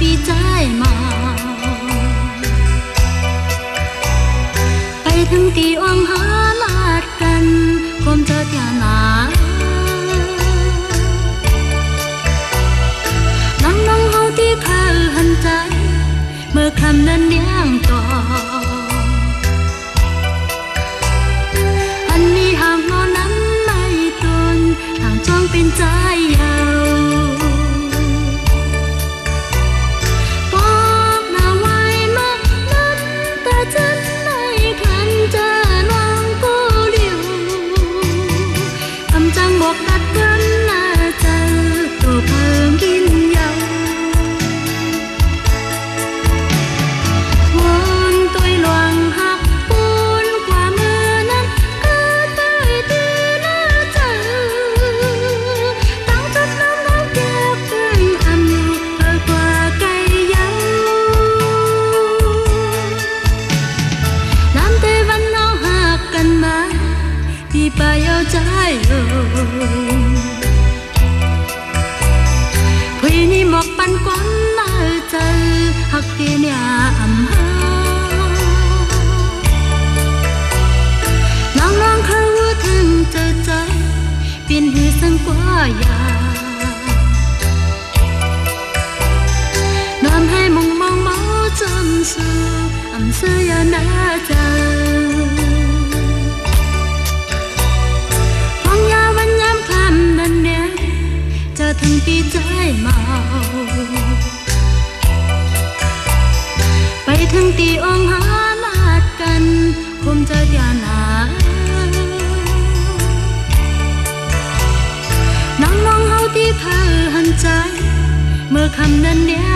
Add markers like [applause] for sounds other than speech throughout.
ปีใจมา ไปถึงที่วังหาลาดกันคมเจอที่หนาน้องน้องเฮาที่เคยหันใจ เมื่อคำนั้นยังต่ 难了。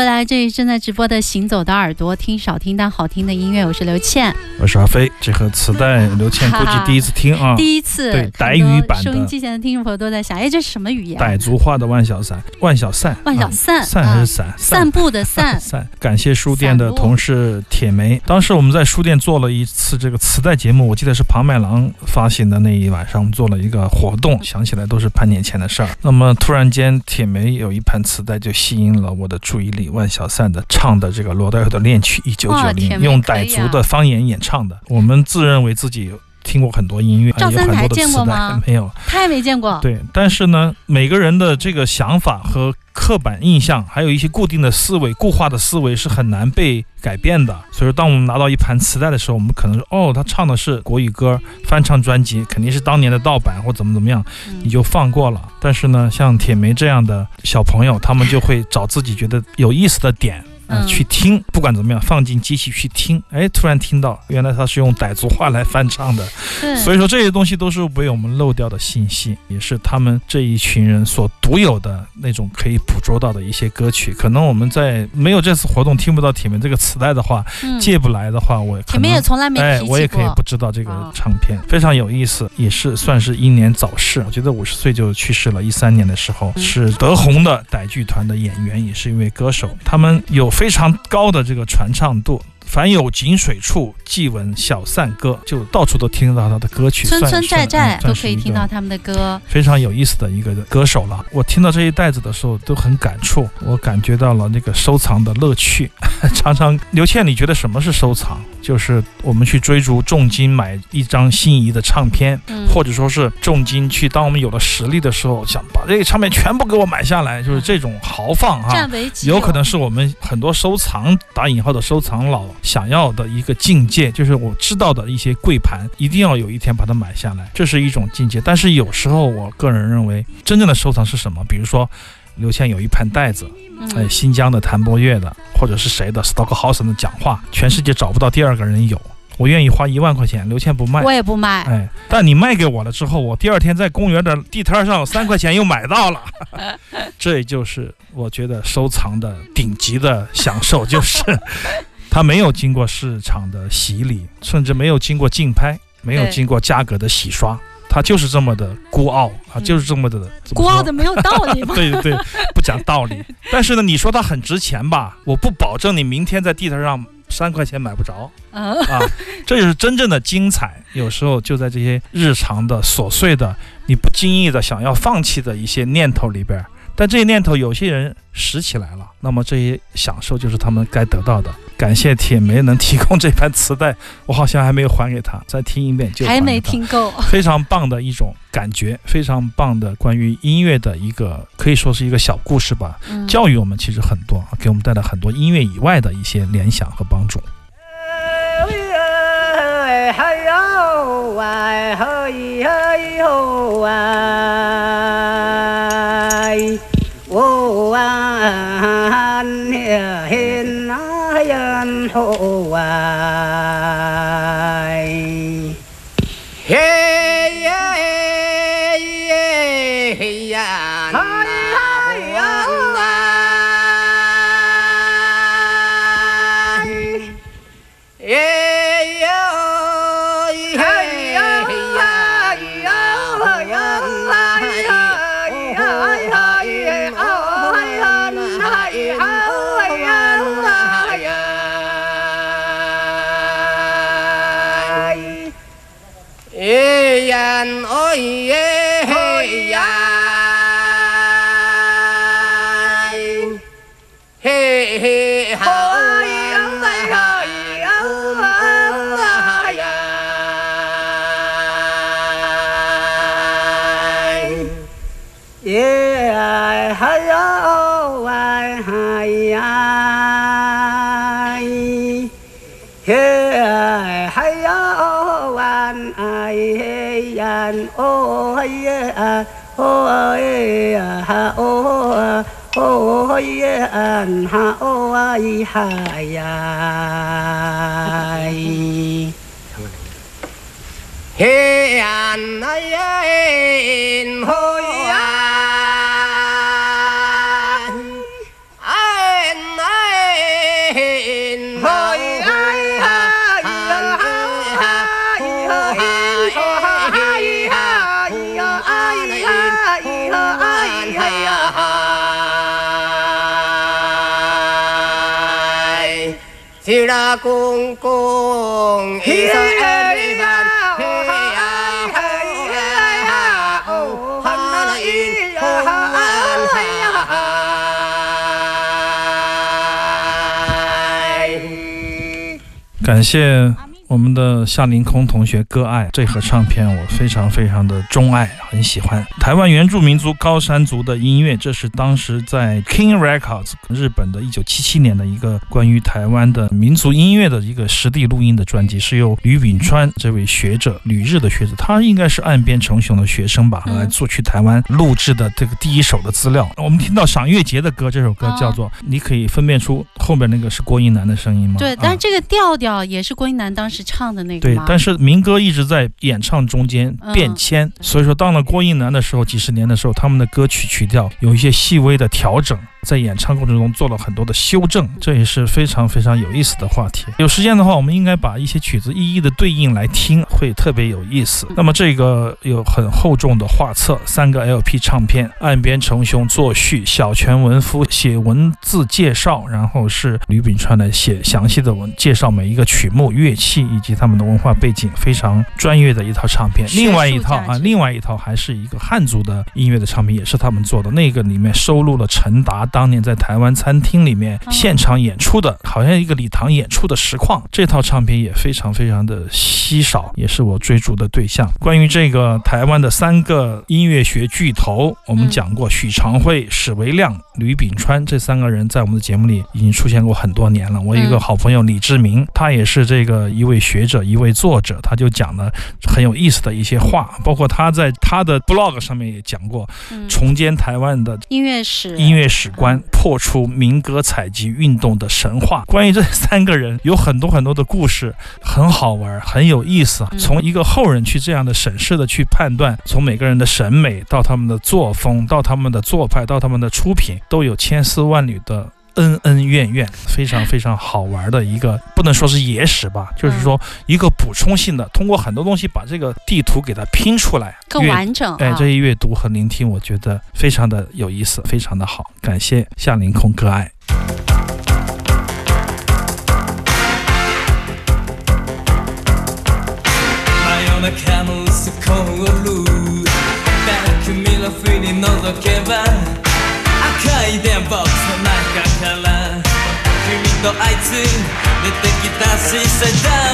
回来，这里正在直播的《行走的耳朵》，听少听但好听的音乐，我是刘倩。我是阿飞，这盒磁带刘倩估计第一次听啊，[laughs] 第一次，对傣语版的收音机前的听众朋友都在想，哎，这是什么语言？傣族话的万小散，万小散，啊万小散散还是散？散步的散，[laughs] 散。感谢书店的同事铁梅。当时我们在书店做了一次这个磁带节目，我记得是庞麦郎发行的那一晚上，我们做了一个活动，想起来都是半年前的事儿。那么突然间，铁梅有一盘磁带就吸引了我的注意力，万小散的唱的这个罗大佑的《恋曲一九九零用傣族的方言演唱的。我们自认为自己听过很多音乐，有赵三台很多的磁带见过吗，没有。他也没见过。对，但是呢，每个人的这个想法和刻板印象，还有一些固定的思维、固化的思维是很难被改变的。所以说，当我们拿到一盘磁带的时候，我们可能说，哦，他唱的是国语歌，翻唱专辑，肯定是当年的盗版或怎么怎么样，嗯你就放过了。但是呢，像铁梅这样的小朋友，他们就会找自己觉得有意思的点。呃嗯。去听，不管怎么样，放进机器去听，哎，突然听到，原来他是用傣族话来翻唱的，所以说这些东西都是被我们漏掉的信息，也是他们这一群人所独有的那种可以捕捉到的一些歌曲。可能我们在没有这次活动听不到铁门这个磁带的话，嗯。借不来的话，我可能前面也从来没我也可以不知道这个啊唱片，非常有意思，也是算是英年早逝。我觉得五十岁就去世了，一三年的时候嗯。是德宏的傣剧团的演员，也是一位歌手，他们有非常高的这个传唱度。凡有井水处，即闻小散歌，就到处都听得到他的歌曲，村村寨寨都可以听到他们的歌。非常有意思的一个歌手了。我听到这一袋子的时候都很感触，我感觉到了那个收藏的乐趣。[laughs] 常常，刘倩，你觉得什么是收藏？就是我们去追逐重金买一张心仪的唱片，嗯或者说是重金去，当我们有了实力的时候，想把这个唱片全部给我买下来，就是这种豪放哈。有，有可能是我们很多收藏打引号的收藏佬想要的一个境界，就是我知道的一些贵盘，一定要有一天把它买下来，这是一种境界。但是有时候我个人认为，真正的收藏是什么？比如说。刘谦有一盘袋子，嗯哎，新疆的谭博岳的，或者是谁的 Stockhausen 的讲话，全世界找不到第二个人有。我愿意花一万块钱，刘谦不卖。我也不卖。哎，但你卖给我了之后，我第二天在公园的地摊上三块钱又买到了，[laughs] 这就是我觉得收藏的顶级的享受，就是 [laughs] 它没有经过市场的洗礼，甚至没有经过竞拍，没有经过价格的洗刷，它就是这么的孤傲啊，嗯就是这么的么孤傲的没有道理吗？[laughs] 对对对，不讲道理。[laughs] 但是呢，你说它很值钱吧，我不保证你明天在地摊上三块钱买不着嗯，啊。这就是真正的精彩，有时候就在这些日常的琐碎的，你不经意的想要放弃的一些念头里边。但这些念头，有些人拾起来了，那么这些享受就是他们该得到的。感谢铁梅能提供这盘磁带，我好像还没有还给他，[laughs] 再听一遍就还没听够。非常棒的一种感觉，非常棒的关于音乐的一个可以说是一个小故事吧，嗯教育我们其实很多，给我们带来很多音乐以外的一些联想和帮助。人好喂，呀哦耶啊哦耶啊哈哦啊哦耶安哈哦哎哈呀嘿是啦，公公，伊说哎哩呀，嘿呀，嘿呀，哦，感谢我们的夏凌空同学割爱这盒唱片，我非常非常的钟爱，很喜欢台湾原住民族高山族的音乐。这是当时在 King Records 日本的一九七七年的一个关于台湾的民族音乐的一个实地录音的专辑，是由吕炳川这位学者，旅日的学者，他应该是岸边成雄的学生吧，嗯来做去台湾录制的这个第一首的资料。我们听到赏月节的歌，这首歌哦叫做，你可以分辨出后面那个是郭英男的声音吗？对，啊但是这个调调也是郭英男当时唱的那个，对但是民歌一直在演唱中间嗯变迁，所以说到了郭英男的时候，几十年的时候，他们的歌曲曲调有一些细微的调整，在演唱过程中做了很多的修正，这也是非常非常有意思的话题。有时间的话，我们应该把一些曲子一一的对应来听，会特别有意思。那么这个有很厚重的画册，三个 LP 唱片，岸边成雄作序，小泉文夫写文字介绍，然后是吕炳川来写详细的文介绍每一个曲目、乐器以及他们的文化背景非常专业的一套唱片。另外一套啊，另外一套还是一个汉族的音乐的唱片，也是他们做的。那个里面收录了陈达当年在台湾餐厅里面哦现场演出的，好像一个礼堂演出的实况。这套唱片也非常非常的稀少，也是我追逐的对象。关于这个台湾的三个音乐学巨头，我们嗯讲过许长惠、史维亮、吕炳川这三个人在我们的节目里已经出现过很多年了。我有一个嗯好朋友李志明，他也是这个一位学者、一位作者，他就讲了很有意思的一些话，包括他在他的 blog 上面也讲过，嗯重建台湾的音乐史，音乐史观，破除民歌采集运动的神话。关于这三个人，有很多很多的故事，很好玩，很有意思。嗯从一个后人去这样的审视的去判断，从每个人的审美到他们的作风，到他们的做派，到他们的出品，都有千丝万缕的。恩恩怨怨，非常非常好玩的一个，不能说是野史吧，就是说一个补充性的，通过很多东西把这个地图给它拼出来，更阅完整啊。哎，这一阅读和聆听，我觉得非常的有意思，非常的好。感谢夏凌空歌爱。 真夜中の薄く凍るバックミラー振り覗けば赤い電ボックスの中から君 とあいつ出てきたシーサ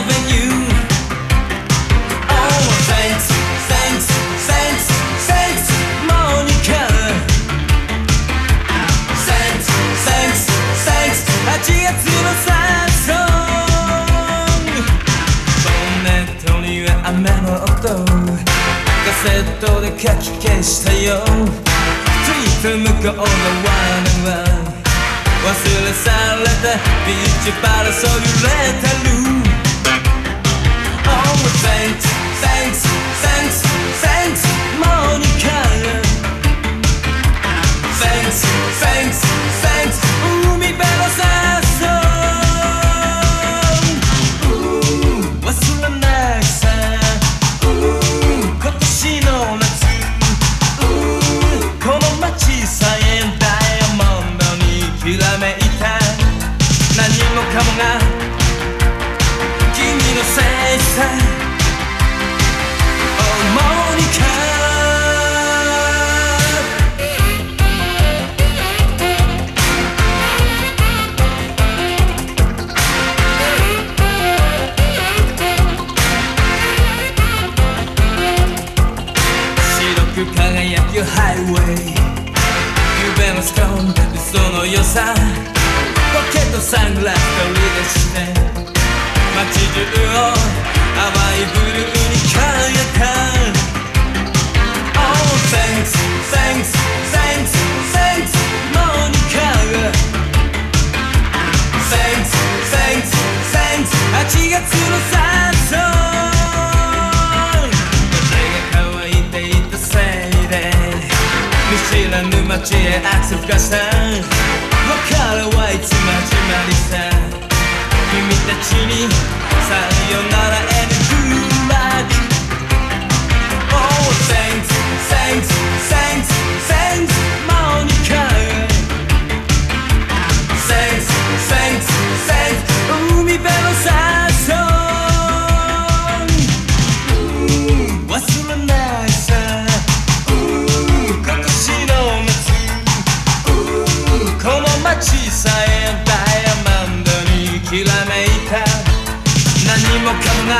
何もかもが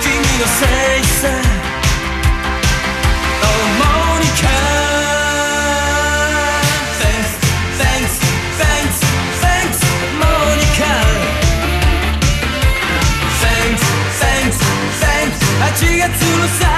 君のせいさ Oh Monica Thanks thanks thanks thanks Monica Thanks thanks thanks 8月のサ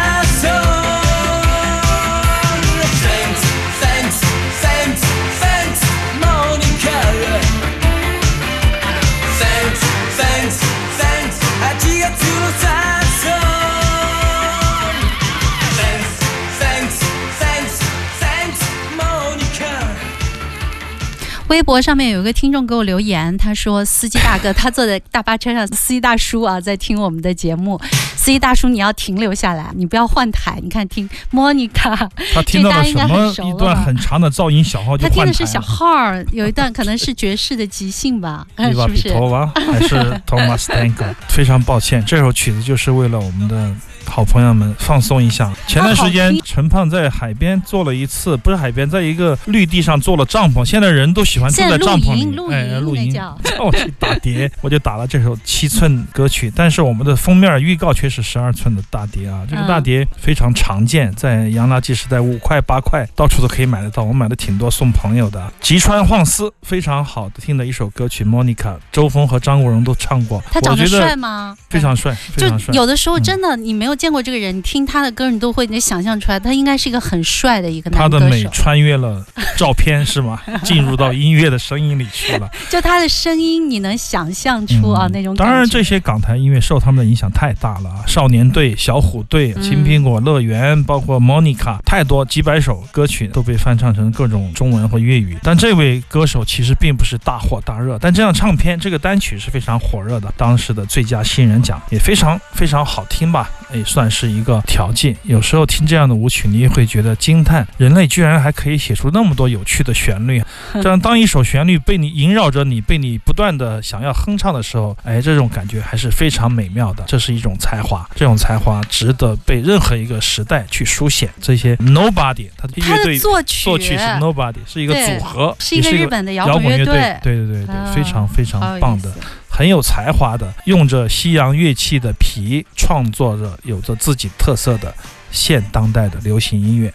微博上面有一个听众给我留言，他说：“司机大哥，他坐在大巴车上，司机大叔啊，在听我们的节目。司机大叔，你要停留下来，你不要换台。你看，听 Monica，他听到了什么一段很长的噪音小号就他听。的是小号，有一段可能是爵士的即兴吧，伊 [laughs] 是不是？还是 Thomas Tango？[laughs] 非常抱歉，这首曲子就是为了我们的好朋友们放松一下。前段时间陈胖在海边做了一次，不是海边，在一个绿地上做了帐篷。现在人都喜欢住在帐篷里哎，露营。叫。[laughs] 我去打碟，我就打了这首七寸歌曲，但是我们的封面预告却是十二寸的大碟啊！这个大碟非常常见，在洋垃圾时代五块八块到处都可以买得到，我买的挺多送朋友的。吉川晃司非常好的听的一首歌曲《Monica》，周峰和张国荣都唱过，他长得我觉得帅吗？非常帅，非常帅。有的时候嗯真的你没有见过这个人，你听他的歌，你都会能想象出来，他应该是一个很帅的一个男他的美。穿越了照片是吗？[laughs] 进入到音乐的声音里去了。[laughs] 就他的声音，你能想象出啊、嗯那种感觉。当然，这些港台音乐受他们的影响太大了啊！少年队、小虎队、嗯青苹果乐园，包括 Monica，太多几百首歌曲都被翻唱成各种中文和粤语。但这位歌手其实并不是大火大热，但这张唱片这个单曲是非常火热的，当时的最佳新人奖也非常非常好听吧，也算是一个调剂。有时候听这样的舞曲，你也会觉得惊叹，人类居然还可以写出那么多有趣的旋律。[laughs] 这样，当一首旋律被你萦绕着你，被你不断的想要哼唱的时候，哎，这种感觉还是非常美妙的。这是一种才华，这种才华值得被任何一个时代去书写。这些 Nobody，他的乐队作曲作曲是 Nobody，是一个组合，是一也是一个个日本的摇摇滚乐滚队，对对对对，啊非常非常棒的，很有才华的，用着西洋乐器的皮创作着有着自己特色的现当代的流行音乐。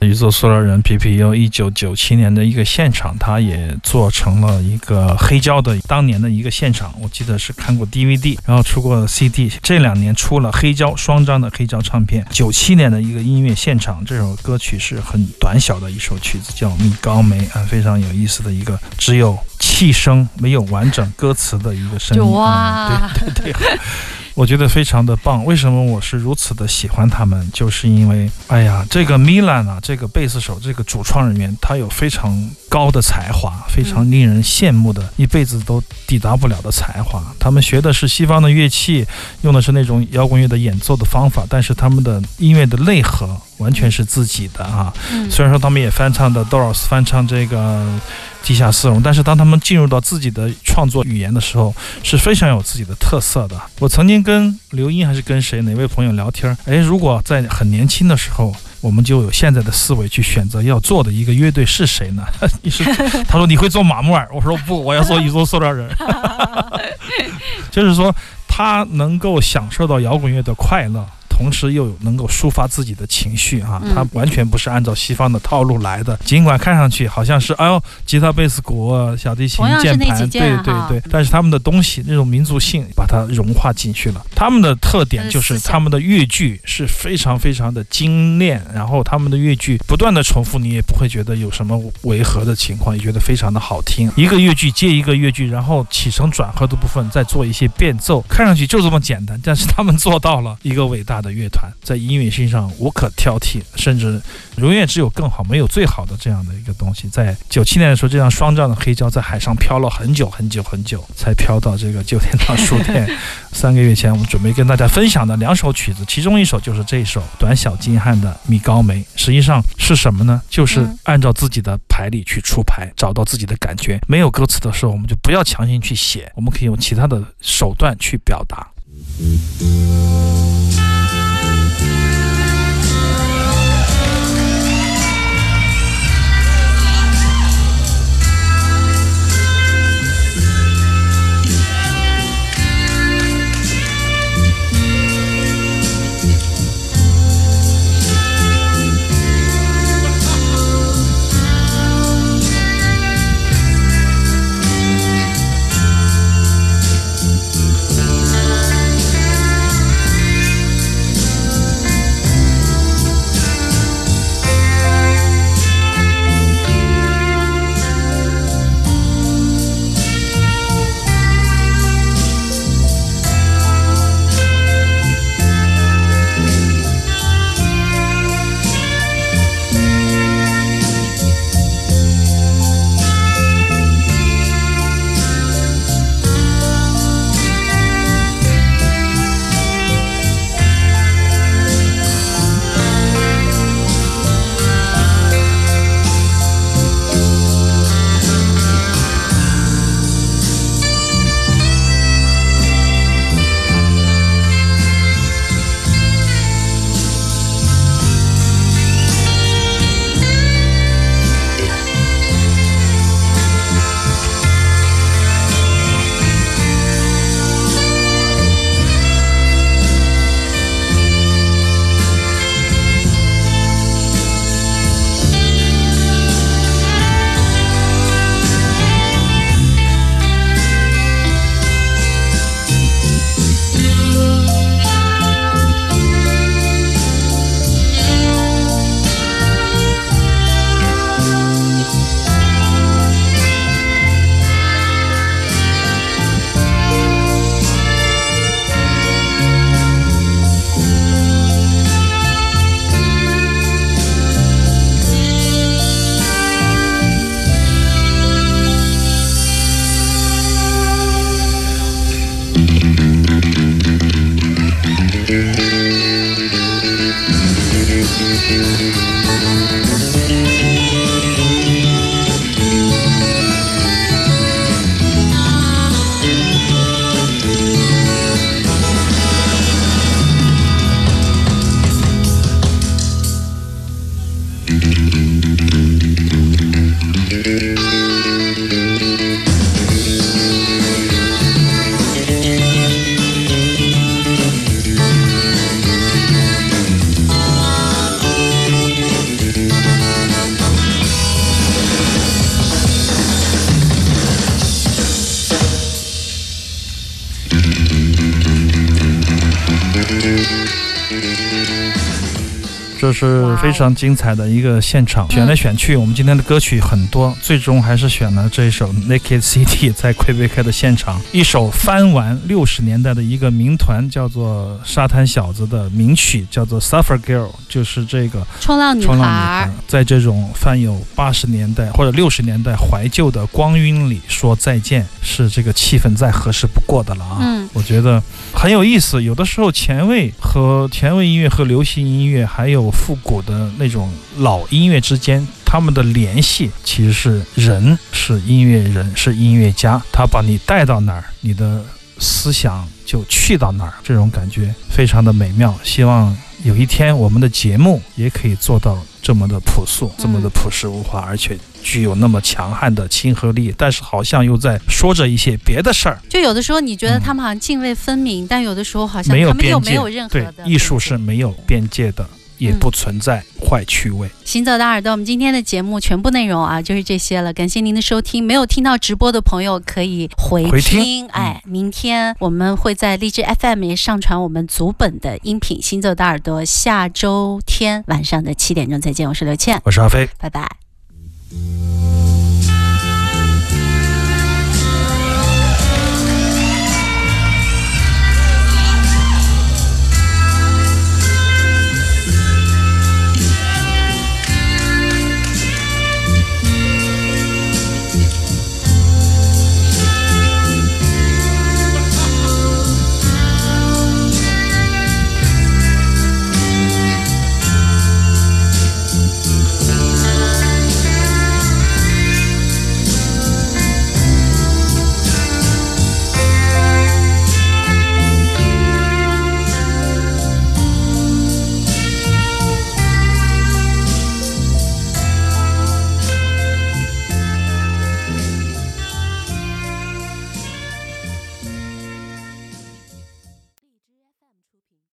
宇宙塑料人 PPU 一九九七年的一个现场，他也做成了一个黑胶的当年的一个现场，我记得是看过 DVD，然后出过 CD，这两年出了黑胶双张的黑胶唱片。九七年的一个音乐现场，这首歌曲是很短小的一首曲子，叫《蜜高梅》啊，非常有意思的一个，只有气声没有完整歌词的一个声音。对对对。我觉得非常的棒。为什么我是如此的喜欢他们？就是因为，哎呀，这个 Milan 啊，这个贝斯手，这个主创人员，他有非常高的才华，非常令人羡慕的，一辈子都抵达不了的才华。他们学的是西方的乐器，用的是那种摇滚乐的演奏的方法，但是他们的音乐的内核完全是自己的啊。嗯虽然说他们也翻唱的 Doors，翻唱这个地下丝绒，但是当他们进入到自己的创作语言的时候，是非常有自己的特色的。我曾经跟刘英还是跟谁哪位朋友聊天，哎，如果在很年轻的时候。我们就有现在的思维去选择要做的一个乐队是谁呢？[laughs] 你是 [laughs] 他说你会做马木尔，我说不，我要做宇宙塑料人。[laughs] 就是说，他能够享受到摇滚乐的快乐，同时又能够抒发自己的情绪啊，嗯他完全不是按照西方的套路来的。尽管看上去好像是哎呦，吉他、贝斯、鼓、小提琴键盘，对对对，但是他们的东西那种民族性把它融化进去了。他们的特点就是他们的乐句是非常非常的精炼，然后他们的乐句不断的重复，你也不会觉得有什么违和的情况，也觉得非常的好听。一个乐句接一个乐句，然后起承转合的部分再做一些变奏，看上去就这么简单，但是他们做到了一个伟大的乐团，在音乐性上无可挑剔，甚至永远只有更好，没有最好的这样的一个东西。在九七年的时候，这样双张的黑胶在海上飘了很久很久很久，才飘到这个旧天堂书店。[laughs] 三个月前，我们准备跟大家分享的两首曲子，其中一首就是这一首短小精悍的《米高梅》。实际上是什么呢？就是嗯按照自己的牌理去出牌，找到自己的感觉。没有歌词的时候，我们就不要强行去写，我们可以用其他的手段去表达。啊这是非常精彩的一个现场。选来选去，我们今天的歌曲很多，最终还是选了这一首 Naked City 在魁北克的现场，一首翻完六十年代的一个民团叫做沙滩小子的名曲，叫做 Suffer Girl，就是这个冲浪女冲浪女孩孩，在这种泛有八十年代或者六十年代怀旧的光晕里说再见，是这个气氛再合适不过的了啊！嗯我觉得很有意思。有的时候前卫和前卫音乐和流行音乐，还有复古的那种老音乐之间。他们的联系其实是人，是音乐人，是音乐家，他把你带到哪儿，你的思想就去到哪儿，这种感觉非常的美妙。希望有一天我们的节目也可以做到这么的朴素，这么的朴实无华，而且具有那么强悍的亲和力，但是好像又在说着一些别的事儿，就有的时候你觉得嗯他们好像泾渭分明，但有的时候好像没有他们又边界。没有任何对的，艺术是没有边界的，也嗯不存在坏趣味。行走的耳朵，我们今天的节目全部内容啊就是这些了，感谢您的收听。没有听到直播的朋友可以回回听嗯哎，明天我们会在荔枝 FM 也上传我们足本的音频。行走的耳朵，下周天晚上的七点钟再见，我是刘倩，我是阿飞。拜拜。「